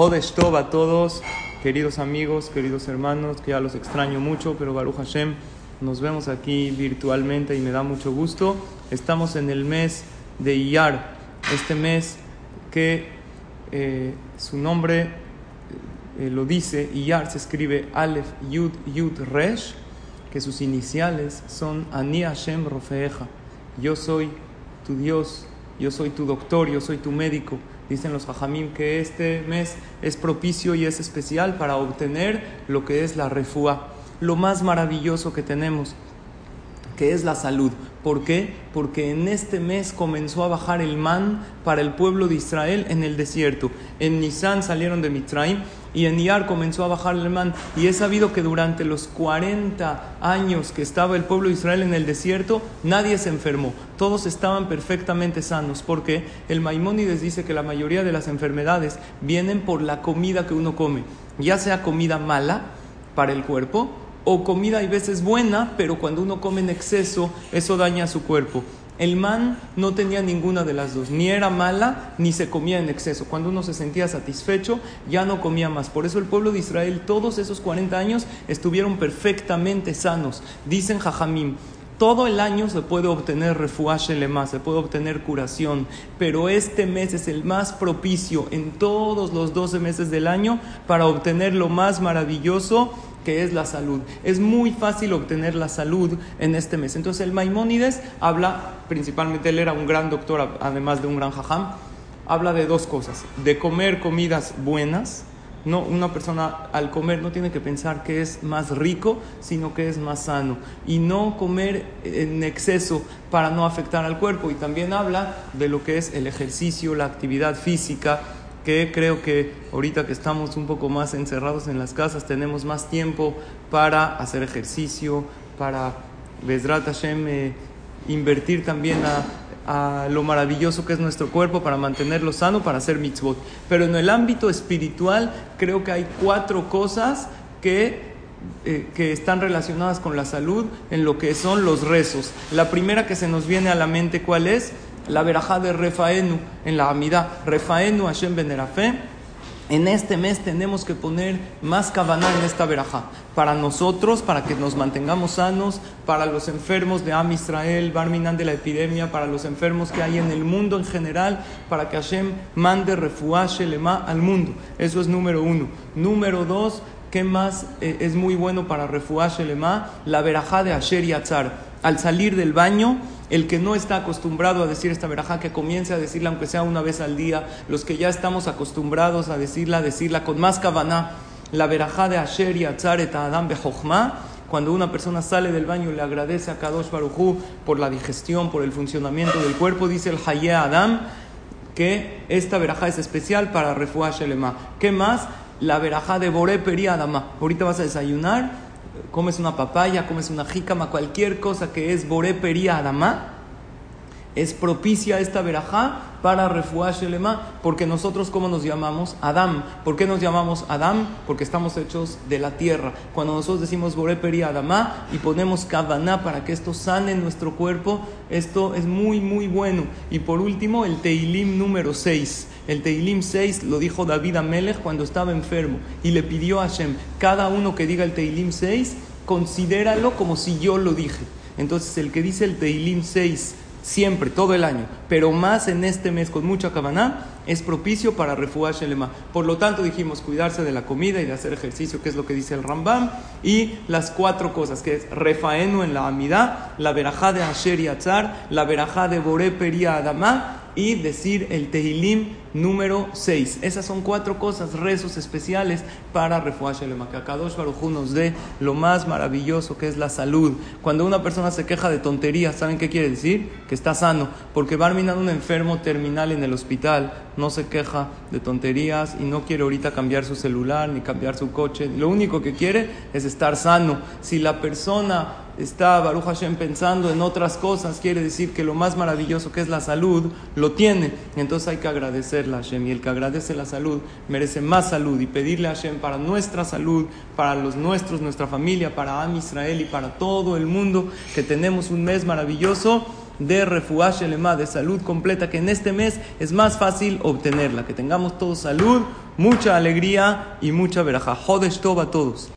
Jodesh Tov a todos, queridos amigos, queridos hermanos, que ya los extraño mucho, pero Baruch Hashem, nos vemos aquí virtualmente y me da mucho gusto. Estamos en el mes de Iyar, este mes que eh, su nombre eh, lo dice, Iyar se escribe Aleph Yud Yud Resh, que sus iniciales son Ani Hashem Rofeeja. Yo soy tu Dios, yo soy tu doctor, yo soy tu médico. Dicen los hajamim que este mes es propicio y es especial para obtener lo que es la refúa, lo más maravilloso que tenemos, que es la salud. ¿Por qué? Porque en este mes comenzó a bajar el man para el pueblo de Israel en el desierto. En Nisan salieron de Mitraim y en Iyar comenzó a bajar el man. Y he sabido que durante los 40 años que estaba el pueblo de Israel en el desierto, nadie se enfermó. Todos estaban perfectamente sanos. Porque el Maimónides dice que la mayoría de las enfermedades vienen por la comida que uno come. Ya sea comida mala para el cuerpo o comida hay veces buena, pero cuando uno come en exceso, eso daña a su cuerpo. El man no tenía ninguna de las dos, ni era mala ni se comía en exceso. Cuando uno se sentía satisfecho, ya no comía más. Por eso el pueblo de Israel, todos esos 40 años, estuvieron perfectamente sanos. Dicen Jajamim, todo el año se puede obtener refuaje se puede obtener curación, pero este mes es el más propicio en todos los 12 meses del año para obtener lo más maravilloso que es la salud. Es muy fácil obtener la salud en este mes. Entonces el Maimónides habla, principalmente él era un gran doctor, además de un gran jajam, habla de dos cosas, de comer comidas buenas. No, una persona al comer no tiene que pensar que es más rico, sino que es más sano. Y no comer en exceso para no afectar al cuerpo. Y también habla de lo que es el ejercicio, la actividad física, que creo que ahorita que estamos un poco más encerrados en las casas, tenemos más tiempo para hacer ejercicio, para, Bezrat Hashem, eh, invertir también a, lo maravilloso que es nuestro cuerpo, para mantenerlo sano, para hacer mitzvot. Pero en el ámbito espiritual, creo que hay cuatro cosas que eh, que están relacionadas con la salud en lo que son los rezos. La primera que se nos viene a la mente, ¿cuál es? La verajá de Refaenu en la Amidá. Refaenu Hashem Benerafe. En este mes tenemos que poner más cabana en esta verajá. Para nosotros, para que nos mantengamos sanos, para los enfermos de Am Israel, Barminan de la epidemia, para los enfermos que hay en el mundo en general, para que Hashem mande refuá Shelema al mundo. Eso es número uno. Número dos, ¿qué más eh, es muy bueno para refuá Shelema? La verajá de Asher Yatzar. Al salir del baño, el que no está acostumbrado a decir esta verajá, que comience a decirla aunque sea una vez al día. Los que ya estamos acostumbrados a decirla, decirla con más kavaná. La verajá de Asher y Atzaret Adam Bejochma. Cuando una persona sale del baño y le agradece a Kadosh Barujú por la digestión, por el funcionamiento del cuerpo, dice el Haye Adam que esta verajá es especial para Refuah Shelema. ¿Qué más? La verajá de Boré Peri Adama. Ahorita vas a desayunar comes una papaya, comes una jícama, cualquier cosa que es boré pería adamá, es propicia esta verajá para refuah shelema, porque nosotros, ¿cómo nos llamamos? Adam. ¿Por qué nos llamamos Adam? Porque estamos hechos de la tierra. Cuando nosotros decimos boré pería adamá y ponemos kavaná para que esto sane nuestro cuerpo, esto es muy, muy bueno. Y por último, el Teilim número 6. El Teilim 6 lo dijo David Amelech cuando estaba enfermo y le pidió a Hashem, cada uno que diga el Teilim 6, considéralo como si yo lo dije. Entonces el que dice el Teilim 6 siempre, todo el año, pero más en este mes con mucha cabana, es propicio para refugiar Shelema. Por lo tanto, dijimos cuidarse de la comida y de hacer ejercicio, que es lo que dice el Rambam, y las cuatro cosas, que es refaenu en la amidad, la verajá de Asher y Atzar, la verajá de Boré Peria Adamá, y decir el Tehilim número 6. Esas son cuatro cosas, rezos especiales para Refuah Shelema. Que Akadosh Baruj nos dé lo más maravilloso que es la salud. Cuando una persona se queja de tonterías, ¿saben qué quiere decir? Que está sano. Porque Barminan, un enfermo terminal en el hospital, no se queja de tonterías y no quiere ahorita cambiar su celular ni cambiar su coche. Lo único que quiere es estar sano. Si la persona está Baruch Hashem pensando en otras cosas, quiere decir que lo más maravilloso que es la salud lo tiene. Entonces hay que agradecerle a Hashem. Y el que agradece la salud merece más salud. Y pedirle a Hashem para nuestra salud, para los nuestros, nuestra familia, para Am Israel y para todo el mundo que tenemos un mes maravilloso de refuaje lema, de salud completa, que en este mes es más fácil obtenerla. Que tengamos todos salud, mucha alegría y mucha veraja. Jodesh a todos.